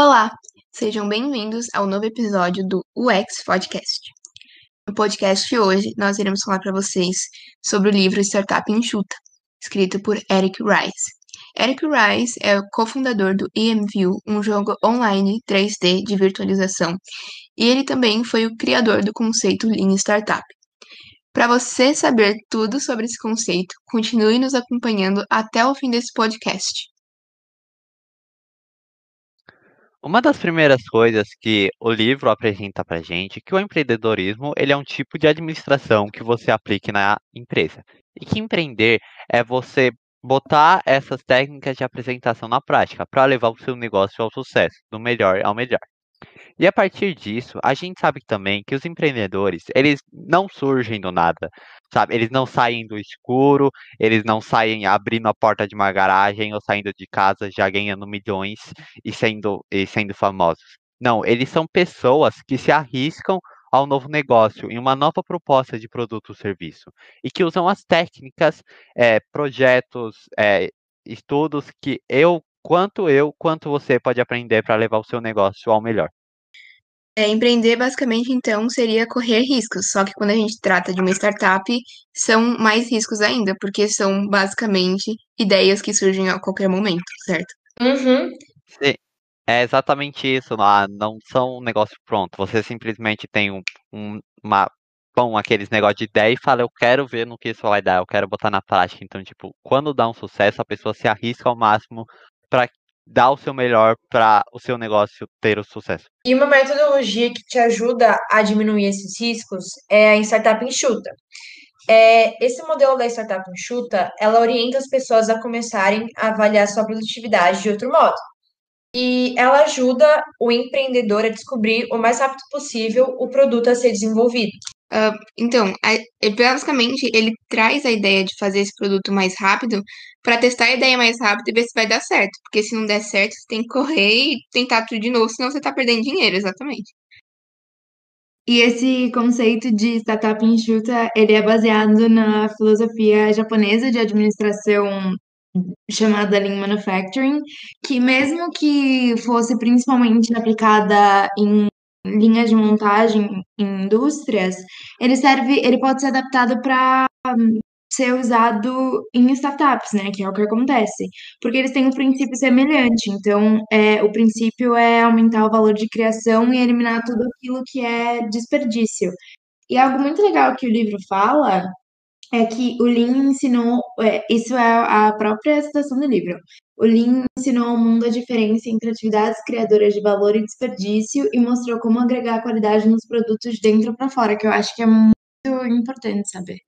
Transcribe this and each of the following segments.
Olá, sejam bem-vindos ao novo episódio do UX Podcast. No podcast de hoje, nós iremos falar para vocês sobre o livro Startup Enxuta, escrito por Eric Rice. Eric Rice é o cofundador do EMView, um jogo online 3D de virtualização, e ele também foi o criador do conceito Lean Startup. Para você saber tudo sobre esse conceito, continue nos acompanhando até o fim desse podcast. Uma das primeiras coisas que o livro apresenta para gente é que o empreendedorismo ele é um tipo de administração que você aplique na empresa. E que empreender é você botar essas técnicas de apresentação na prática para levar o seu negócio ao sucesso, do melhor ao melhor. E a partir disso, a gente sabe também que os empreendedores, eles não surgem do nada, sabe? Eles não saem do escuro, eles não saem abrindo a porta de uma garagem ou saindo de casa já ganhando milhões e sendo, e sendo famosos. Não, eles são pessoas que se arriscam ao novo negócio, em uma nova proposta de produto ou serviço, e que usam as técnicas, é, projetos, é, estudos que eu, quanto eu, quanto você pode aprender para levar o seu negócio ao melhor. É, empreender, basicamente, então, seria correr riscos. Só que quando a gente trata de uma startup, são mais riscos ainda, porque são basicamente ideias que surgem a qualquer momento, certo? Uhum. Sim, é exatamente isso. Ah, não são um negócio pronto. Você simplesmente tem um, um, uma bom, aqueles negócios de ideia e fala, eu quero ver no que isso vai dar, eu quero botar na prática. Então, tipo, quando dá um sucesso, a pessoa se arrisca ao máximo para dar o seu melhor para o seu negócio ter o sucesso. E uma metodologia que te ajuda a diminuir esses riscos é a Startup Enxuta. É, esse modelo da Startup Enxuta, ela orienta as pessoas a começarem a avaliar sua produtividade de outro modo. E ela ajuda o empreendedor a descobrir o mais rápido possível o produto a ser desenvolvido. Uh, então, a, basicamente, ele traz a ideia de fazer esse produto mais rápido para testar a ideia mais rápido e ver se vai dar certo. Porque se não der certo, você tem que correr e tentar tudo de novo, senão você está perdendo dinheiro, exatamente. E esse conceito de startup enxuta, ele é baseado na filosofia japonesa de administração chamada Lean Manufacturing, que mesmo que fosse principalmente aplicada em linhas de montagem em indústrias, ele serve, ele pode ser adaptado para ser usado em startups, né? Que é o que acontece. Porque eles têm um princípio semelhante. Então, é, o princípio é aumentar o valor de criação e eliminar tudo aquilo que é desperdício. E algo muito legal que o livro fala é que o Lean ensinou, é, isso é a própria citação do livro. O Lean ensinou ao mundo a diferença entre atividades criadoras de valor e desperdício e mostrou como agregar qualidade nos produtos de dentro para fora, que eu acho que é muito importante saber.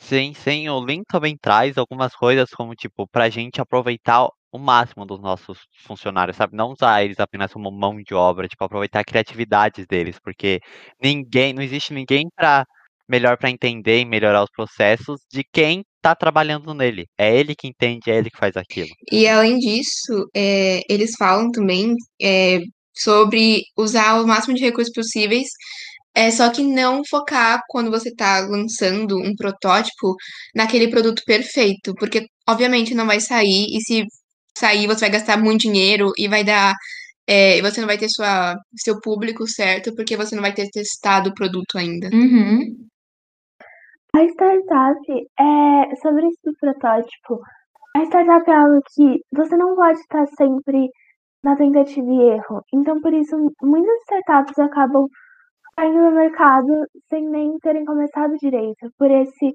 Sim, sim, o Lean também traz algumas coisas como, tipo, pra gente aproveitar o máximo dos nossos funcionários, sabe? Não usar eles apenas como mão de obra, tipo, aproveitar a criatividade deles, porque ninguém, não existe ninguém para melhor para entender e melhorar os processos de quem está trabalhando nele. É ele que entende, é ele que faz aquilo. E além disso, é, eles falam também é, sobre usar o máximo de recursos possíveis, é só que não focar quando você está lançando um protótipo naquele produto perfeito, porque obviamente não vai sair, e se sair você vai gastar muito dinheiro e vai dar. É, você não vai ter sua, seu público certo, porque você não vai ter testado o produto ainda. Uhum. A startup é sobre isso do protótipo. A startup é algo que você não pode estar sempre na tentativa e erro. Então, por isso, muitas startups acabam saindo no mercado sem nem terem começado direito, por esse,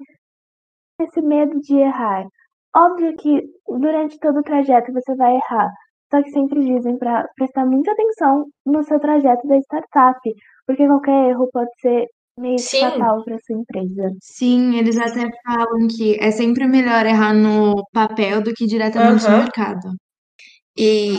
esse medo de errar. Óbvio que durante todo o trajeto você vai errar, só que sempre dizem para prestar muita atenção no seu trajeto da startup, porque qualquer erro pode ser meio Sim. fatal para sua empresa. Sim, eles até falam que é sempre melhor errar no papel do que diretamente no Aham. mercado. E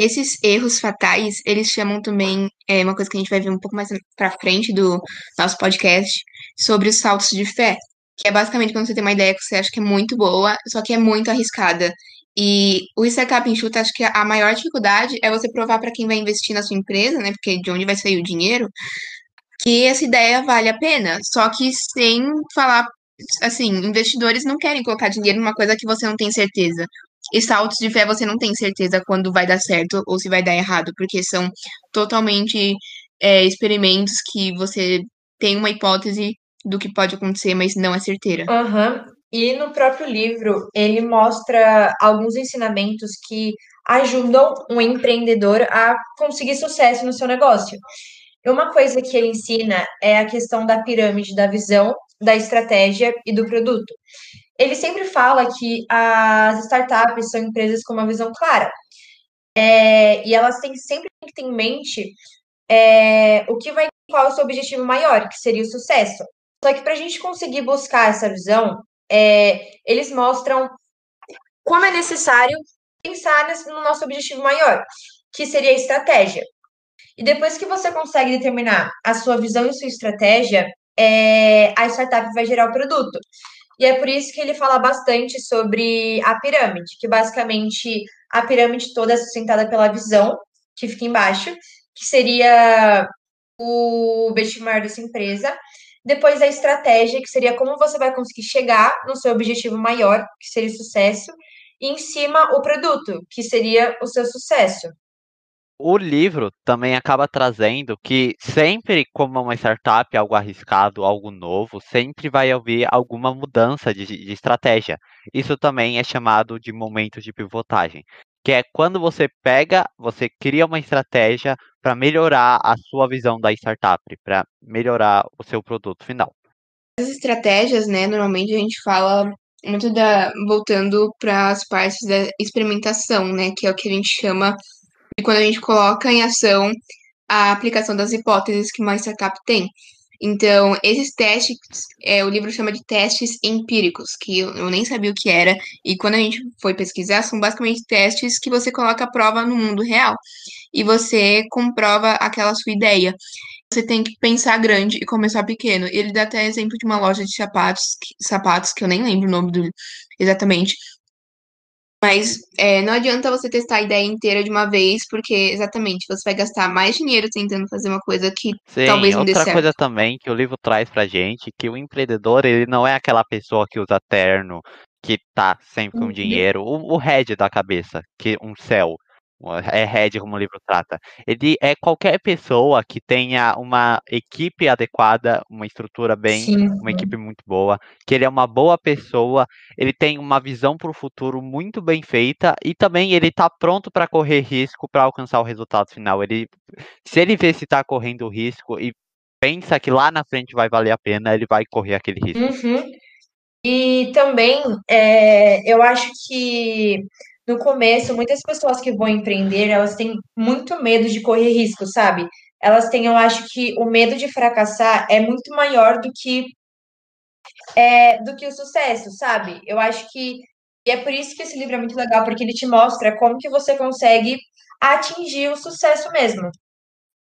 esses erros fatais, eles chamam também, é uma coisa que a gente vai ver um pouco mais pra frente do nosso podcast, sobre os saltos de fé, que é basicamente quando você tem uma ideia que você acha que é muito boa, só que é muito arriscada. E o Startup Enxuta, acho que a maior dificuldade é você provar para quem vai investir na sua empresa, né, porque de onde vai sair o dinheiro, que essa ideia vale a pena. Só que sem falar, assim, investidores não querem colocar dinheiro numa coisa que você não tem certeza. E saltos de fé você não tem certeza quando vai dar certo ou se vai dar errado, porque são totalmente é, experimentos que você tem uma hipótese do que pode acontecer, mas não é certeira. Aham. E no próprio livro, ele mostra alguns ensinamentos que ajudam um empreendedor a conseguir sucesso no seu negócio. Uma coisa que ele ensina é a questão da pirâmide da visão, da estratégia e do produto. Ele sempre fala que as startups são empresas com uma visão clara. É, e elas têm sempre que ter em mente é, o que vai, qual é o seu objetivo maior, que seria o sucesso. Só que para a gente conseguir buscar essa visão, é, eles mostram como é necessário pensar no nosso objetivo maior, que seria a estratégia. E depois que você consegue determinar a sua visão e sua estratégia, é, a startup vai gerar o produto. E é por isso que ele fala bastante sobre a pirâmide, que basicamente a pirâmide toda é sustentada pela visão, que fica embaixo, que seria o maior dessa empresa. Depois a estratégia, que seria como você vai conseguir chegar no seu objetivo maior, que seria o sucesso. E em cima o produto, que seria o seu sucesso o livro também acaba trazendo que sempre, como uma startup, algo arriscado, algo novo, sempre vai haver alguma mudança de, de estratégia. Isso também é chamado de momento de pivotagem, que é quando você pega, você cria uma estratégia para melhorar a sua visão da startup, para melhorar o seu produto final. As estratégias, né, normalmente a gente fala muito da voltando para as partes da experimentação, né, que é o que a gente chama e quando a gente coloca em ação a aplicação das hipóteses que uma startup tem. Então, esses testes, é, o livro chama de testes empíricos, que eu, eu, nem sabia o que era, e quando a gente foi pesquisar, são basicamente testes que você coloca a prova no mundo real, e você comprova aquela sua ideia. Você tem que pensar grande e começar pequeno. Ele dá até exemplo de uma loja de sapatos, sapatos que eu nem lembro o nome do exatamente, mas é, não adianta você testar a ideia inteira de uma vez, porque exatamente você vai gastar mais dinheiro tentando fazer uma coisa que Sim, talvez não dê outra certo. coisa também que o livro traz pra gente, que o empreendedor, ele não é aquela pessoa que usa terno, que tá sempre com Uhum. dinheiro, o, o head da cabeça, que um céu, é head como o livro trata. Ele é qualquer pessoa que tenha uma equipe adequada, uma estrutura bem, Sim. uma equipe muito boa, que ele é uma boa pessoa, ele tem uma visão para o futuro muito bem feita e também ele está pronto para correr risco para alcançar o resultado final. Ele, se ele vê se está correndo risco e pensa que lá na frente vai valer a pena, ele vai correr aquele risco. Uhum. E também, é, eu acho que no começo, muitas pessoas que vão empreender, elas têm muito medo de correr risco, sabe? Elas têm, eu acho que o medo de fracassar é muito maior do que é, do que o sucesso, sabe? Eu acho que e é por isso que esse livro é muito legal, porque ele te mostra como que você consegue atingir o sucesso mesmo.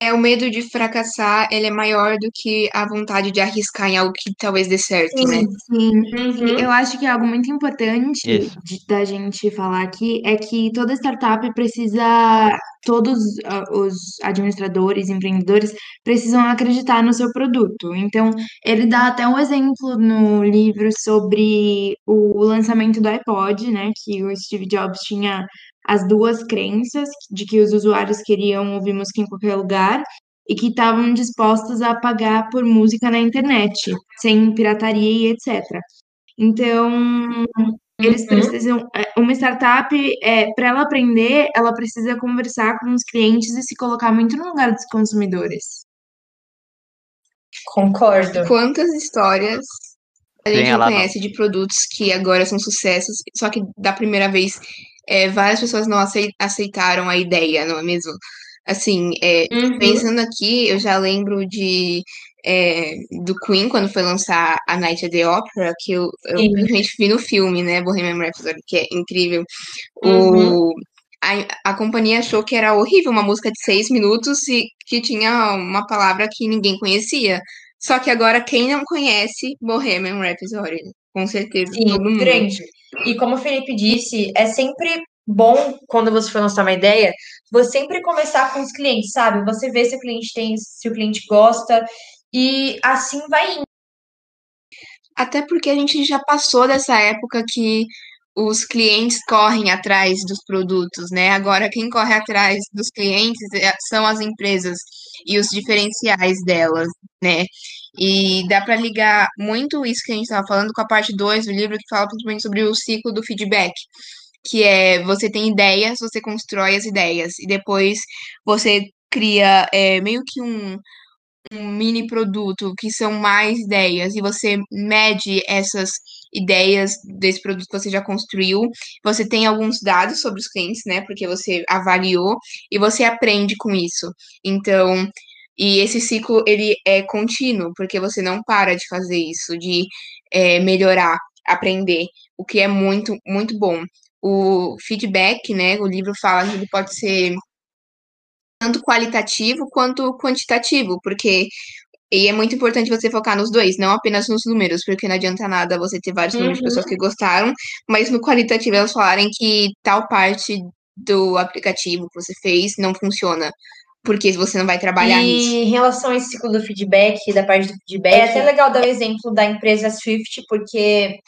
É, o medo de fracassar, ele é maior do que a vontade de arriscar em algo que talvez dê certo, né? Sim, Uhum. Eu acho que algo muito importante de- da gente falar aqui é que toda startup precisa, todos ah, os administradores, empreendedores precisam acreditar no seu produto. Então, ele dá até um exemplo no livro sobre o lançamento do iPod, né? Que o Steve Jobs tinha as duas crenças de que os usuários queriam ouvir música em qualquer lugar e que estavam dispostos a pagar por música na internet, sem pirataria e etc. Então, eles Uhum. precisam. é, Uma startup, é, para ela aprender, ela precisa conversar com os clientes e se colocar muito no lugar dos consumidores. Concordo. Quantas histórias a gente não- conhece de produtos que agora são sucessos, só que da primeira vez é, várias pessoas não acei- aceitaram a ideia, não é mesmo? Assim, é, Uhum. pensando aqui, eu já lembro de é, do Queen, quando foi lançar a Night at the Opera, que eu, eu Sim. simplesmente vi no filme, né, Bohemian Rhapsody, que é incrível. Uhum. O, a, a companhia achou que era horrível, uma música de seis minutos e que tinha uma palavra que ninguém conhecia. Só que agora, quem não conhece Bohemian Rhapsody? Com certeza, Sim, todo mundo. grande. E como o Felipe disse, é sempre bom quando você for lançar uma ideia, você sempre começar com os clientes, sabe? Você vê se o cliente tem, se o cliente gosta, e assim vai indo. Até porque a gente já passou dessa época que os clientes correm atrás dos produtos, né? Agora, quem corre atrás dos clientes é, são as empresas e os diferenciais delas, né? E dá para ligar muito isso que a gente estava falando com a parte 2 do livro, que fala principalmente sobre o ciclo do feedback, que é você tem ideias, você constrói as ideias, e depois você cria é, meio que um, um mini produto, que são mais ideias, e você mede essas ideias desse produto que você já construiu. Você tem alguns dados sobre os clientes, né? Porque você avaliou e você aprende com isso. Então, e esse ciclo ele é contínuo, porque você não para de fazer isso, de é, melhorar, aprender, o que é muito, muito bom. O feedback, né? O livro fala que ele pode ser tanto qualitativo quanto quantitativo, porque e é muito importante você focar nos dois, não apenas nos números, porque não adianta nada você ter vários números de pessoas Uhum. que gostaram, mas no qualitativo elas falarem que tal parte do aplicativo que você fez não funciona, porque você não vai trabalhar nisso. E em relação a esse ciclo do feedback, da parte do feedback, é até legal dar o exemplo da empresa Swift, porque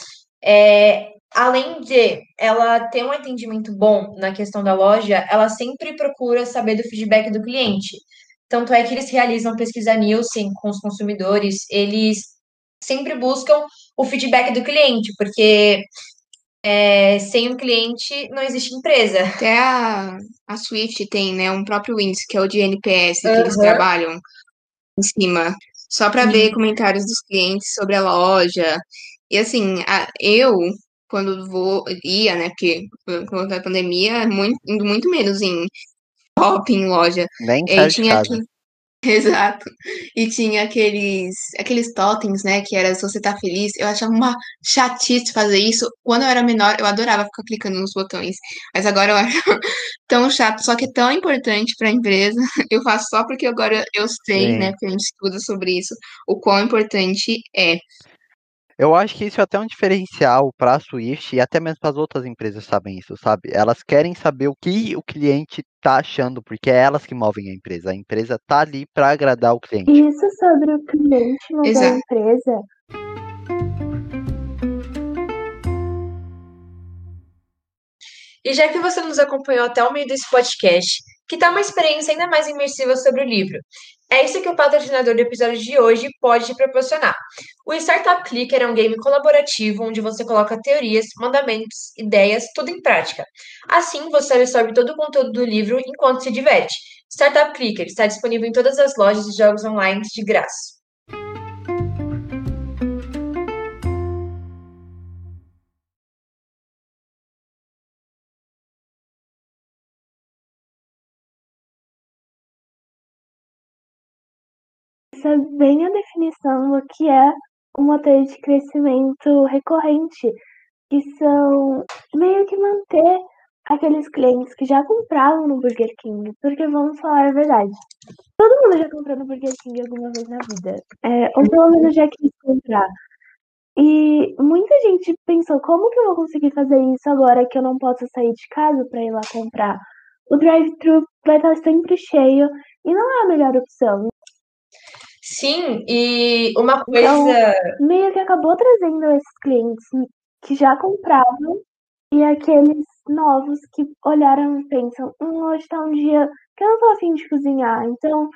é, além de ela ter um atendimento bom na questão da loja, ela sempre procura saber do feedback do cliente. Tanto é que eles realizam pesquisa Nielsen com os consumidores, eles sempre buscam o feedback do cliente, porque é, sem o cliente não existe empresa. Até a, a Swift tem, né, um próprio índice, que é o de NPS, que eles trabalham em cima, só para ver Sim. comentários dos clientes sobre a loja. E assim, a- eu, quando vou, ia, né, porque por conta da pandemia, muito, indo muito menos em shopping, loja. Nem E de tinha casa. exato, e tinha aqueles, aqueles totens, né, que era se você tá feliz. Eu achava uma chatice fazer isso. Quando eu era menor, eu adorava ficar clicando nos botões, mas agora eu acho tão chato, só que é tão importante para a empresa. Eu faço só porque agora eu sei, né, Sim. porque a gente estuda sobre isso, o quão importante é. Eu acho que isso é até um diferencial para a Swift e até mesmo para as outras empresas sabem isso, sabe? Elas querem saber o que o cliente tá achando, porque é elas que movem a empresa. A empresa tá ali para agradar o cliente. Isso sobre o cliente mover a empresa. E já que você nos acompanhou até o meio desse podcast, que tal uma experiência ainda mais imersiva sobre o livro? É isso que o patrocinador do episódio de hoje pode te proporcionar. O Startup Clicker é um game colaborativo onde você coloca teorias, mandamentos, ideias, tudo em prática. Assim, você absorve todo o conteúdo do livro enquanto se diverte. Startup Clicker está disponível em todas as lojas de jogos online de graça. Isso é bem a definição do que é um motor de crescimento recorrente, que são meio que manter aqueles clientes que já compravam no Burger King, porque vamos falar a verdade. Todo mundo já comprou no Burger King alguma vez na vida, é, ou pelo menos já quis comprar. E muita gente pensou, como que eu vou conseguir fazer isso agora que eu não posso sair de casa para ir lá comprar? O drive-thru vai estar sempre cheio e não é a melhor opção. Sim, e uma Então, coisa. meio que acabou trazendo esses clientes que já compravam e aqueles novos que olharam e pensam, hum, hoje tá um dia que eu não tô afim de cozinhar, então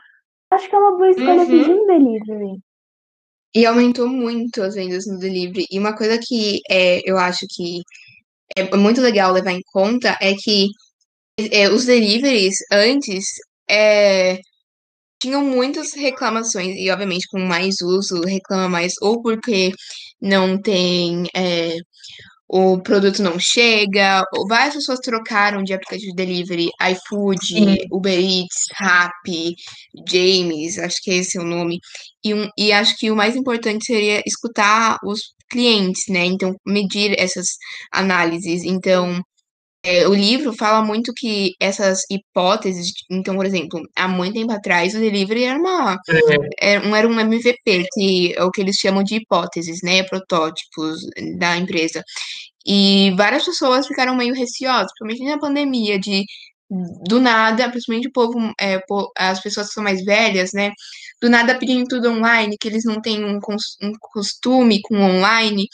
acho que é uma boa escolha Uhum. pedir um delivery. E aumentou muito as vendas no delivery. E uma coisa que é, eu acho que é muito legal levar em conta é que é, os deliveries antes é, tinham muitas reclamações, e obviamente com mais uso, reclama mais, ou porque não tem. é, o produto não chega, ou várias pessoas trocaram de aplicativo de delivery, iFood, Sim. Uber Eats, Rappi, James, acho que esse é o nome. E, um, e acho que o mais importante seria escutar os clientes, né? Então, medir essas análises. Então, o livro fala muito que essas hipóteses, então, por exemplo, há muito tempo atrás o delivery era uma era um, era um MVP, que é o que eles chamam de hipóteses, né? Protótipos da empresa. E várias pessoas ficaram meio receosas, principalmente na pandemia, de do nada, principalmente o povo, é, as pessoas que são mais velhas, né? Do nada pedindo tudo online, que eles não têm um, um costume com online.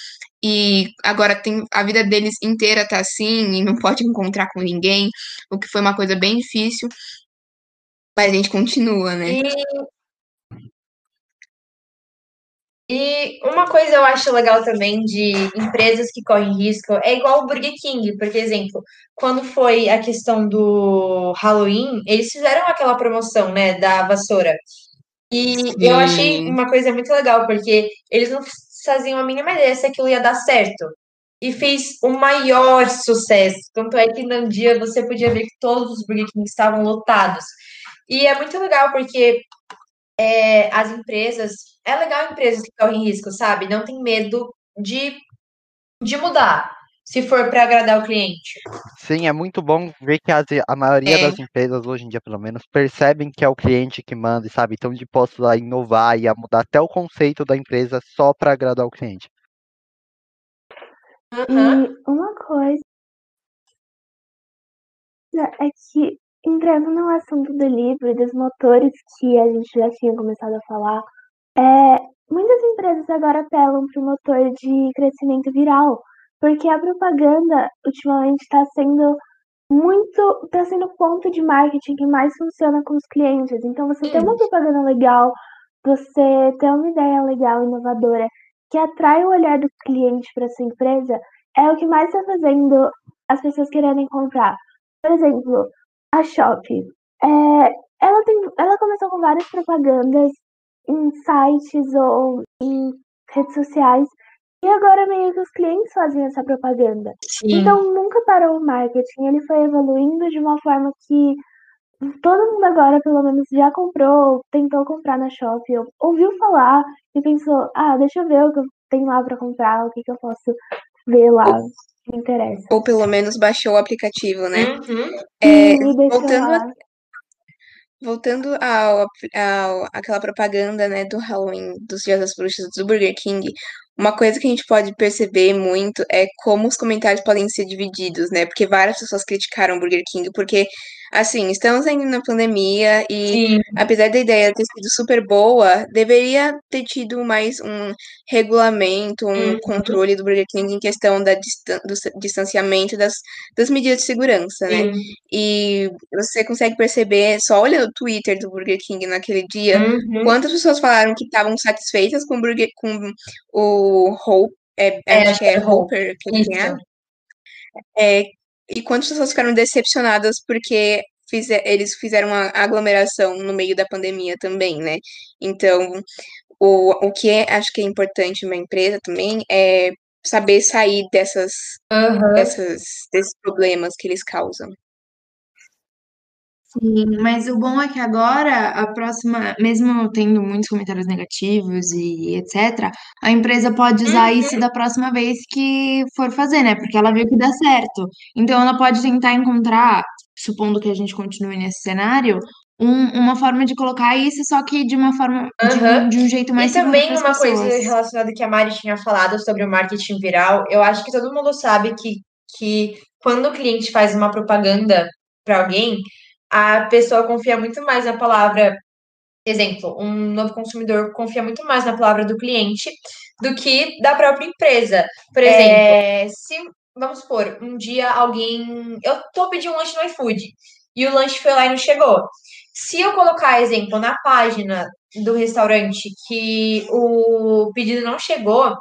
E agora tem a vida deles inteira tá assim e não pode encontrar com ninguém, o que foi uma coisa bem difícil. Mas a gente continua, né? E, e uma coisa eu acho legal também de empresas que correm risco é igual o Burger King, porque, exemplo, quando foi a questão do Halloween, eles fizeram aquela promoção, né, da vassoura. E eu achei Sim. uma coisa muito legal, porque eles não faziam a mínima ideia se aquilo ia dar certo. E fez o maior sucesso. Tanto é que num dia você podia ver que todos os Burger King estavam lotados. E é muito legal, porque é, as empresas. É legal empresas que correm risco, sabe? Não tem medo de, de mudar, se for para agradar o cliente. Sim, é muito bom ver que as- a maioria É. das empresas, hoje em dia pelo menos, percebem que é o cliente que manda, sabe? Então, dispostos a inovar e a mudar até o conceito da empresa só para agradar o cliente. Aham. E uma coisa é que, entrando no assunto do livro e dos motores que a gente já tinha começado a falar, é, muitas empresas agora apelam para o motor de crescimento viral, porque a propaganda ultimamente está sendo muito, está sendo o ponto de marketing que mais funciona com os clientes. Então, você ter uma propaganda legal, você ter uma ideia legal, inovadora, que atrai o olhar do cliente para sua empresa, é o que mais está fazendo as pessoas quererem comprar. Por exemplo, a Shopee. É, ela, tem, ela começou com várias propagandas em sites ou em redes sociais. E agora meio que os clientes fazem essa propaganda. Sim. Então nunca parou o marketing, ele foi evoluindo de uma forma que todo mundo agora, pelo menos, já comprou, tentou comprar na Shopee, ou- ouviu falar e pensou, ah, deixa eu ver o que eu tenho lá para comprar, o que, que eu posso ver lá que me interessa. Ou pelo menos baixou o aplicativo, né? Uhum. É, Sim, e deixou voltando a lá. Voltando ao, ao aquela propaganda, né, do Halloween, dos Dias das Bruxas, do Burger King, uma coisa que a gente pode perceber muito é como os comentários podem ser divididos, né? Porque várias pessoas criticaram o Burger King, porque, assim, estamos ainda na pandemia e, Sim. apesar da ideia ter sido super boa, deveria ter tido mais um regulamento, um Uhum. controle do Burger King em questão da distan do distanciamento das, das medidas de segurança, né? Sim. E você consegue perceber, só olhando o Twitter do Burger King naquele dia, Uhum. quantas pessoas falaram que estavam satisfeitas com o Burger, com o Hope, é, É, acho que é Hope. Hopper, que é, e quantas pessoas ficaram decepcionadas porque fize- eles fizeram uma aglomeração no meio da pandemia também, né? Então, o, o que é, acho que é importante uma empresa também é saber sair dessas, Aham. dessas, desses problemas que eles causam. Sim, mas o bom é que agora, a próxima, mesmo tendo muitos comentários negativos e etc., a empresa pode usar Uhum. isso da próxima vez que for fazer, né? Porque ela viu que dá certo. Então ela pode tentar encontrar, supondo que a gente continue nesse cenário, um- uma forma de colocar isso, só que de uma forma, de um, Aham. de um jeito E mais seguro também uma coisa pessoas. relacionada que a Mari tinha falado sobre o marketing viral, eu acho que todo mundo sabe que, que quando o cliente faz uma propaganda para alguém, a pessoa confia muito mais na palavra. Exemplo, um novo consumidor confia muito mais na palavra do cliente do que da própria empresa. Por exemplo, é, se, vamos supor, um dia alguém. Eu tô pedindo um lanche no iFood e o lanche foi lá e não chegou. Se eu colocar, exemplo, na página do restaurante que o pedido não chegou,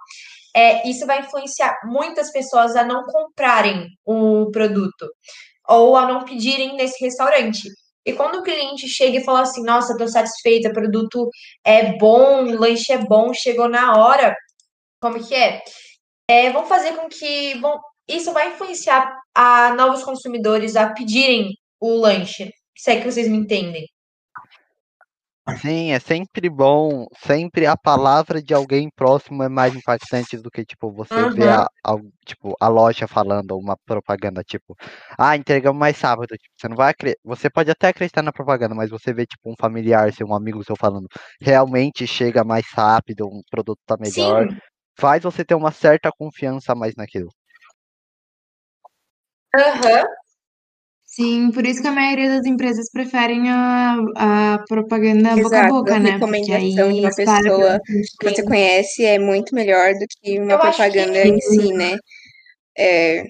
é, isso vai influenciar muitas pessoas a não comprarem o produto ou a não pedirem nesse restaurante. E quando o cliente chega e fala assim, nossa, tô satisfeita, o produto é bom, o lanche é bom, chegou na hora, como que é? É, vão fazer com que isso vai influenciar a novos consumidores a pedirem o lanche. Se é que vocês me entendem. Sim, é sempre bom, sempre a palavra de alguém próximo é mais impactante do que, tipo, você ver Uhum. a, a- tipo, a loja falando uma propaganda, tipo, ah, entregamos mais sábado. Tipo, você não vai você pode até acreditar na propaganda, mas você vê, tipo, um familiar seu, um amigo seu falando, realmente chega mais rápido, um produto tá melhor, Sim. faz você ter uma certa confiança mais naquilo. Aham. Sim, por isso que a maioria das empresas preferem a, a propaganda boca a Exato, boca, a né? Porque recomendação aí de uma pessoa bastante que você conhece é muito melhor do que uma Eu acho que- propaganda em si, né? É,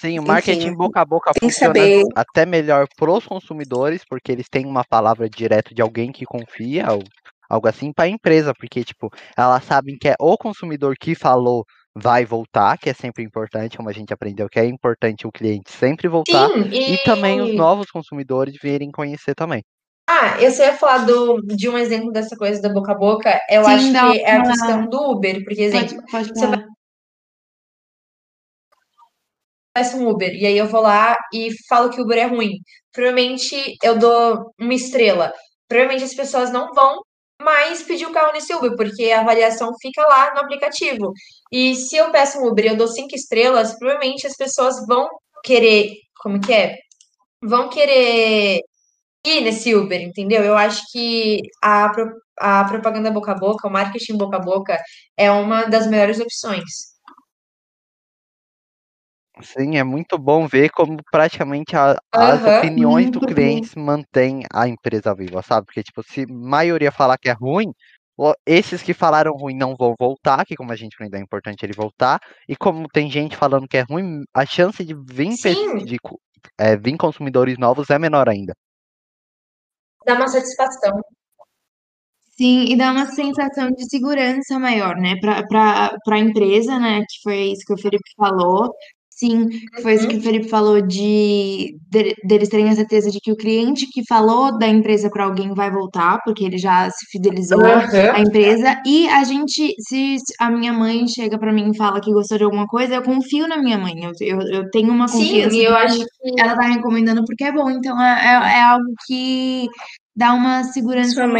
Sim, o Enfim, marketing boca a boca tem que funciona saber- até melhor pros consumidores, porque eles têm uma palavra direta de alguém que confia, ou algo assim, para a empresa, porque, tipo, elas sabem que é o consumidor que falou vai voltar, que é sempre importante, como a gente aprendeu, que é importante o cliente sempre voltar, Sim, e também os novos consumidores virem conhecer também. Ah, eu só ia falar do, de um exemplo dessa coisa da boca a boca. Eu Sim, acho dá que é a questão do Uber, porque, exemplo, Pode, pode você peço um Uber e aí eu vou lá e falo que o Uber é ruim. Provavelmente eu dou uma estrela. Provavelmente as pessoas não vão mais pedir o carro nesse Uber, porque a avaliação fica lá no aplicativo. E se eu peço um Uber e eu dou cinco estrelas, provavelmente as pessoas vão querer, como que é? Vão querer ir nesse Uber, entendeu? Eu acho que a, a propaganda boca a boca, o marketing boca a boca é uma das melhores opções. Sim, é muito bom ver como praticamente a- as opiniões do cliente mantém a empresa viva, sabe? Porque, tipo, se a maioria falar que é ruim, esses que falaram ruim não vão voltar, que como a gente aprendeu, é importante ele voltar. E como tem gente falando que é ruim, a chance de vir, de, é, vir consumidores novos é menor ainda. dá uma satisfação. Sim, e dá uma sensação de segurança maior, né, para a empresa, né, que foi isso que o Felipe falou. Sim, que foi isso que o Felipe falou de, de deles terem a certeza de que o cliente que falou da empresa para alguém vai voltar, porque ele já se fidelizou à Aham. empresa. E a gente, se a minha mãe chega para mim e fala que gostou de alguma coisa, eu confio na minha mãe. Eu, eu, eu tenho uma Sim, confiança e eu que acho que ela tá recomendando porque é bom. Então é, é, é algo que dá uma segurança no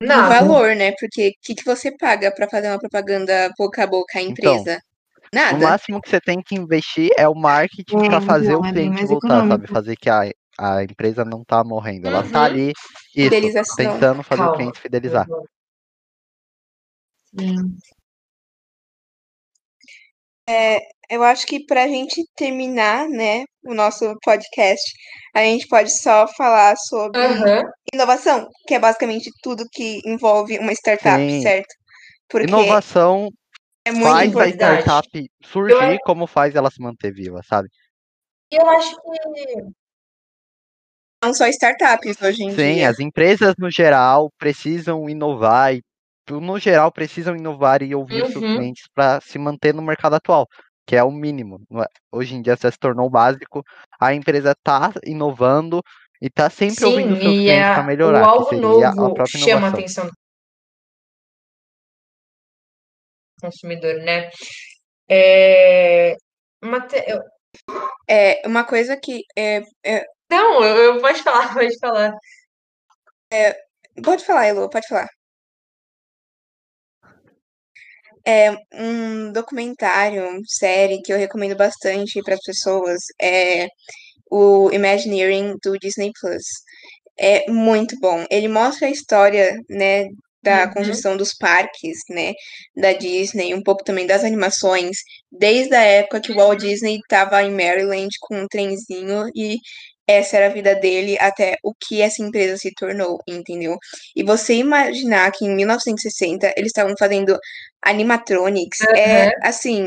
Não, valor, né? Porque o que, que você paga para fazer uma propaganda boca a boca à Então, empresa? O Nada. máximo que você tem que investir é o marketing É, para fazer então, o é cliente mais voltar, sabe? econômico. Fazer que a, a empresa não tá morrendo. Ela tá Uhum. ali, isso, tentando fazer o Calma. cliente fidelizar. Sim. Eu acho que para a gente terminar, né, o nosso podcast, a gente pode só falar sobre Aham. inovação, que é basicamente tudo que envolve uma startup, Sim. certo? Porque Inovação é muito faz a importante. startup surgir como faz ela se manter viva, sabe? Eu acho que Não só startups hoje em Sim, dia. as empresas no geral precisam inovar e no geral precisam inovar e ouvir seus Uhum. clientes para se manter no mercado atual, que é o mínimo. é? Hoje em dia já se tornou básico. A empresa está inovando e está sempre ouvindo os seus sim, e clientes a, para o melhorar, que algo a novo própria chama a atenção do consumidor, né? É, uma te- É uma coisa que é, é- Não, eu, eu pode falar, pode falar. pode falar, Elo, pode falar. É um documentário, série que eu recomendo bastante para as pessoas é o Imagineering do Disney Plus. É muito bom. Ele mostra a história, né, da Uhum. construção dos parques, né, da Disney, um pouco também das animações, desde a época que o Walt Disney estava em Maryland com um trenzinho e essa era a vida dele até o que essa empresa se tornou, entendeu? E você imaginar que em 1960 eles estavam fazendo animatronics, é assim,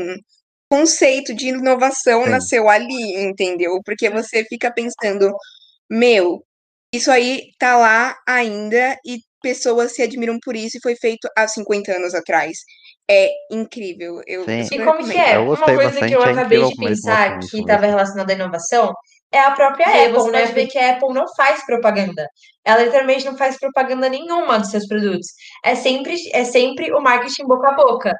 conceito de inovação Sim. nasceu ali, entendeu? Porque você fica pensando, meu, isso aí tá lá ainda e pessoas se admiram por isso e foi feito há 50 anos atrás. É incrível. Eu, Sim. eu E como que é? Eu Uma coisa que eu é acabei de pensar que estava livro. relacionada à inovação é a própria E Apple, né? pode ver Porque a Apple não faz propaganda. Ela literalmente não faz propaganda nenhuma dos seus produtos. É sempre, é sempre o marketing boca a boca.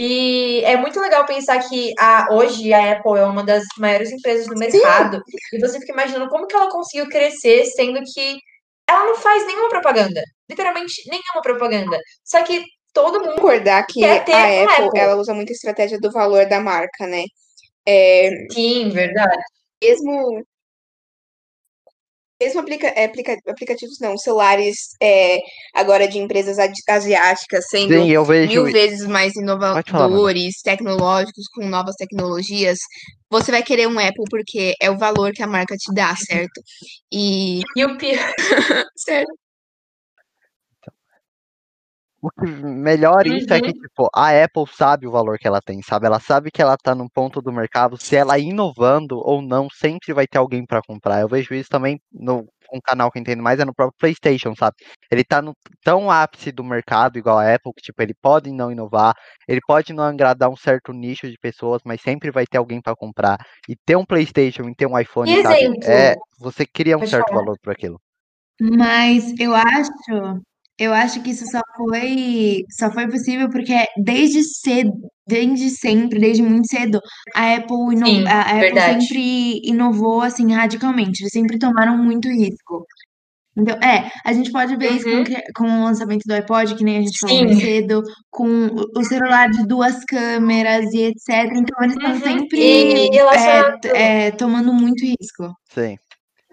E é muito legal pensar que a, hoje a Apple é uma das maiores empresas do mercado. E você fica imaginando como que ela conseguiu crescer, sendo que ela não faz nenhuma propaganda. Literalmente nenhuma propaganda. Só que todo mundo concordar que a Apple, Apple. ela usa muito a estratégia do valor da marca, né? É, Sim, verdade. mesmo mesmo aplica, é, aplica, aplicativos não, celulares é, agora de empresas asiáticas sendo Sim, eu vejo. mil vezes mais Pode falar, inovadores, tecnológicos, com novas tecnologias, você vai querer um Apple porque é o valor que a marca te dá, certo? E. E o pior. Certo. O que melhor isso é que, Uhum. tipo, a Apple sabe o valor que ela tem, sabe? Ela sabe que ela tá num ponto do mercado, se ela inovando ou não, sempre vai ter alguém para comprar. Eu vejo isso também no um canal que eu entendo mais é no próprio PlayStation, sabe? Ele tá no tão ápice do mercado, igual a Apple, que, tipo, ele pode não inovar, ele pode não agradar um certo nicho de pessoas, mas sempre vai ter alguém para comprar. E ter um PlayStation e ter um iPhone, E sabe? exemplo? É, você cria um Pode certo falar. valor por aquilo. Mas eu acho, eu acho que isso só foi, só foi possível porque desde cedo, desde sempre, desde muito cedo, a Apple, ino- Sim, a Apple verdade. sempre inovou assim radicalmente. Eles sempre tomaram muito risco. Então, é, a gente pode ver isso com, Uhum. com o lançamento do iPod, que nem a gente falou mais cedo, com o- celular de duas câmeras e etc. Então, eles estão Uhum. sempre E é, é, tomando muito risco. Sim.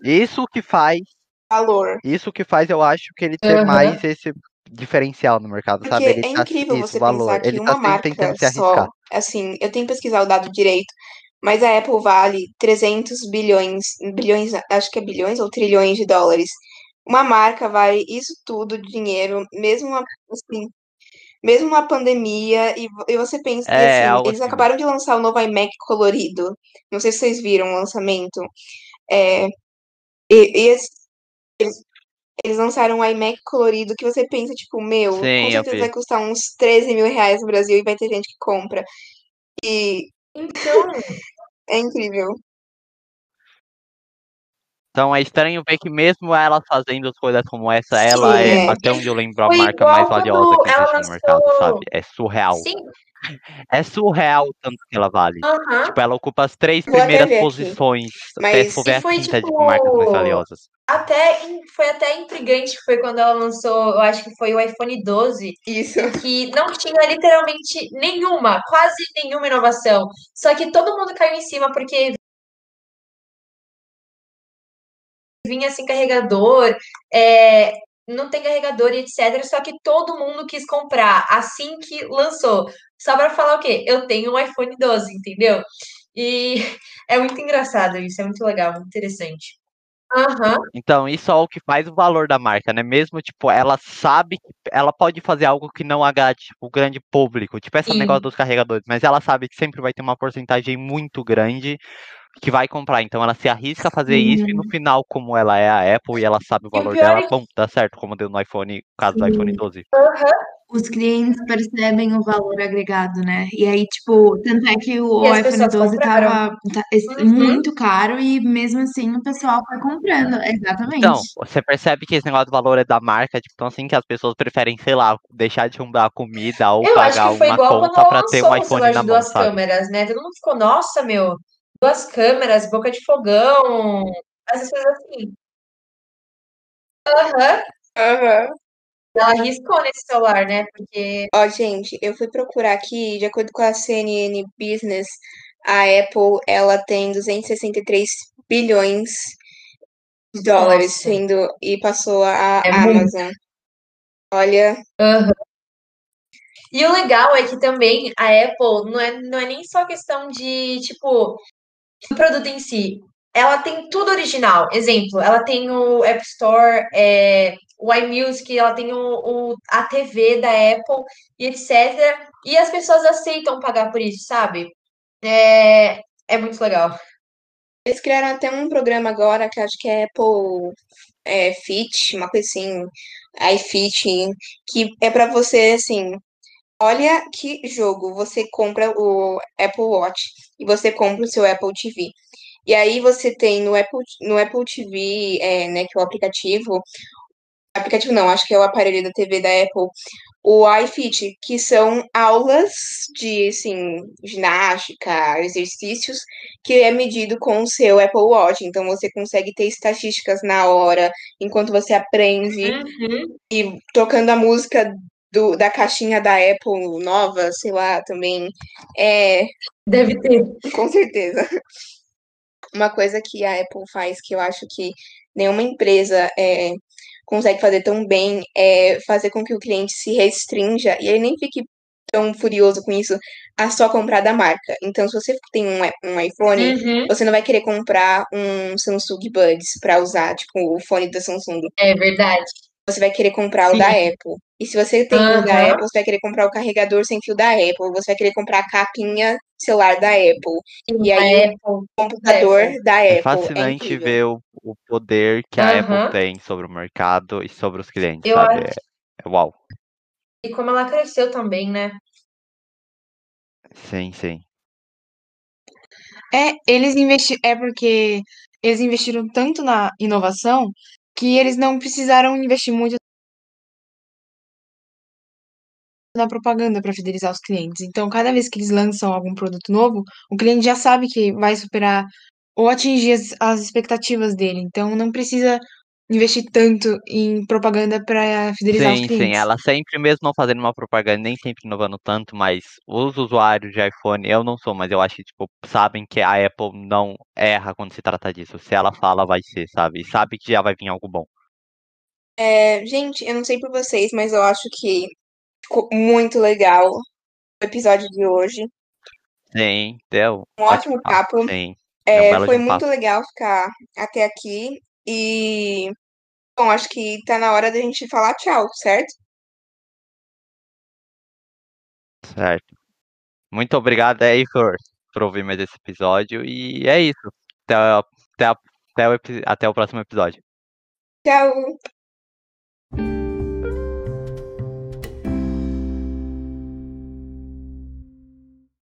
Isso que faz Valor. Isso que faz, eu acho, que ele ter Aham. mais esse diferencial no mercado, sabe? Porque Ele é tá, incrível isso, você valor. pensar que Ele tá uma sempre marca tentando se só, arriscar. assim, eu tenho que pesquisar o dado direito, mas a Apple vale 300 bilhões, bilhões, acho que é bilhões ou trilhões de dólares. Uma marca vale isso tudo de dinheiro, mesmo uma, assim, mesmo uma pandemia, e, e você pensa, É, assim, eles assim. acabaram de lançar o novo iMac colorido. Não sei se vocês viram o lançamento. É, e, e eles, eles lançaram um iMac colorido que você pensa, tipo, meu, com Sim, eu certeza vai custar uns 13 mil reais no Brasil e vai ter gente que compra. E Então, é incrível. Então é estranho ver que mesmo ela fazendo as coisas como essa, ela é, é. até onde eu lembro, a Foi marca mais valiosa que existe no mercado, lançou- sabe? É surreal. sim, É surreal o tanto que ela vale. Tipo, ela ocupa as três Vou primeiras posições, Mas- até se foi, quinta de tipo, marcas mais valiosas. Até foi até intrigante, foi quando ela lançou, eu acho que foi o iPhone 12, Isso. que não tinha literalmente nenhuma, quase nenhuma inovação. Só que todo mundo caiu em cima porque vinha sem carregador, é, não tem carregador e etc. Só que todo mundo quis comprar assim que lançou. Só pra falar o quê? Eu tenho um iPhone 12, entendeu? E é muito engraçado isso, é muito legal, muito interessante. Aham, Então, isso é o que faz o valor da marca, né? Mesmo, tipo, ela sabe que ela pode fazer algo que não agrade tipo, o grande público, tipo esse Sim. negócio dos carregadores, mas ela sabe que sempre vai ter uma porcentagem muito grande que vai comprar. Então, ela se arrisca a fazer isso e no final, como ela é a Apple e ela sabe o o valor pior dela, é bom, dá certo, como deu no iPhone, no caso do iPhone 12. Os clientes percebem o valor agregado, né? E aí, tipo, tanto é que o E iPhone pessoas 12 compraram. tava tá- es- Uhum. muito caro e mesmo assim o pessoal foi comprando. Exatamente. Então, você percebe que esse negócio do valor é da marca, tipo, então assim que as pessoas preferem, sei lá, deixar de comprar comida ou Eu acho pagar que foi uma conta pra ter lançou um o iPhone celular na de mão, duas câmeras, né? Todo mundo ficou, nossa, meu, duas câmeras, boca de fogão, essas coisas assim. Aham. Aham. Ela arriscou nesse celular, né? Porque Ó, gente, eu fui procurar aqui, de acordo com a CNN Business, a Apple, ela tem 263 bilhões de dólares, Nossa. sendo e passou a, É a muito. Amazon. Olha, Aham. E o legal é que também a Apple não é, não é nem só questão de, tipo, do produto em si. Ela tem tudo original. Exemplo, ela tem o App Store, é, o iMusic, ela tem o, o- a TV da Apple e etc. E as pessoas aceitam pagar por isso, sabe? É, é muito legal. eles criaram até um programa agora que acho que é Apple é, Fit, uma coisa assim, iFit, que é pra você, assim, olha que jogo, você compra o Apple Watch e você compra o seu Apple TV. E aí você tem no Apple, no Apple TV, é, né, que é o aplicativo, aplicativo não, acho que é o aparelho da TV da Apple, o iFit, que são aulas de, assim, ginástica, exercícios, que é medido com o seu Apple Watch. Então você consegue ter estatísticas na hora, enquanto você aprende, Uhum. e tocando a música do, da caixinha da Apple nova, sei lá, também. É, Deve ter. com certeza. uma coisa que a Apple faz que eu acho que nenhuma empresa é, consegue fazer tão bem é fazer com que o cliente se restrinja e ele nem fique tão furioso com isso a só comprar da marca. Então, se você tem um, um iPhone, Uhum, você não vai querer comprar um Samsung Buds para usar, tipo, o fone da Samsung. é verdade. Você vai querer comprar o da Sim. Apple. E se você tem o da Aham. Apple, você vai querer comprar o carregador sem fio da Apple. Você vai querer comprar a capinha celular da Apple. E aí, Apple, o computador Apple. da É Apple. É fascinante incrível. ver o, o poder que a Aham. Apple tem sobre o mercado e sobre os clientes, Eu sabe? acho. É, é uau. E como ela cresceu também, né? Sim, sim. É, eles investi é porque eles investiram tanto na inovação que eles não precisaram investir muito na propaganda para fidelizar os clientes. Então, cada vez que eles lançam algum produto novo, o cliente já sabe que vai superar ou atingir as, as expectativas dele. Então, não precisa investir tanto em propaganda para fidelizar os Sim, sim. clientes. Ela sempre, mesmo não fazendo uma propaganda, nem sempre inovando tanto, mas os usuários de iPhone, eu não sou, mas eu acho que, tipo, sabem que a Apple não erra quando se trata disso. Se ela fala, vai ser, sabe? E sabe que já vai vir algo bom. É, gente, eu não sei por vocês, mas eu acho que ficou muito legal o episódio de hoje. Sim, deu Um ótimo papo. Sim, é um foi muito papo. legal ficar até aqui. E, bom, acho que tá na hora da gente falar tchau, certo? Certo. Muito obrigado aí por, por ouvir mais esse episódio. E é isso. Até, até, até, o, até o próximo episódio. Tchau!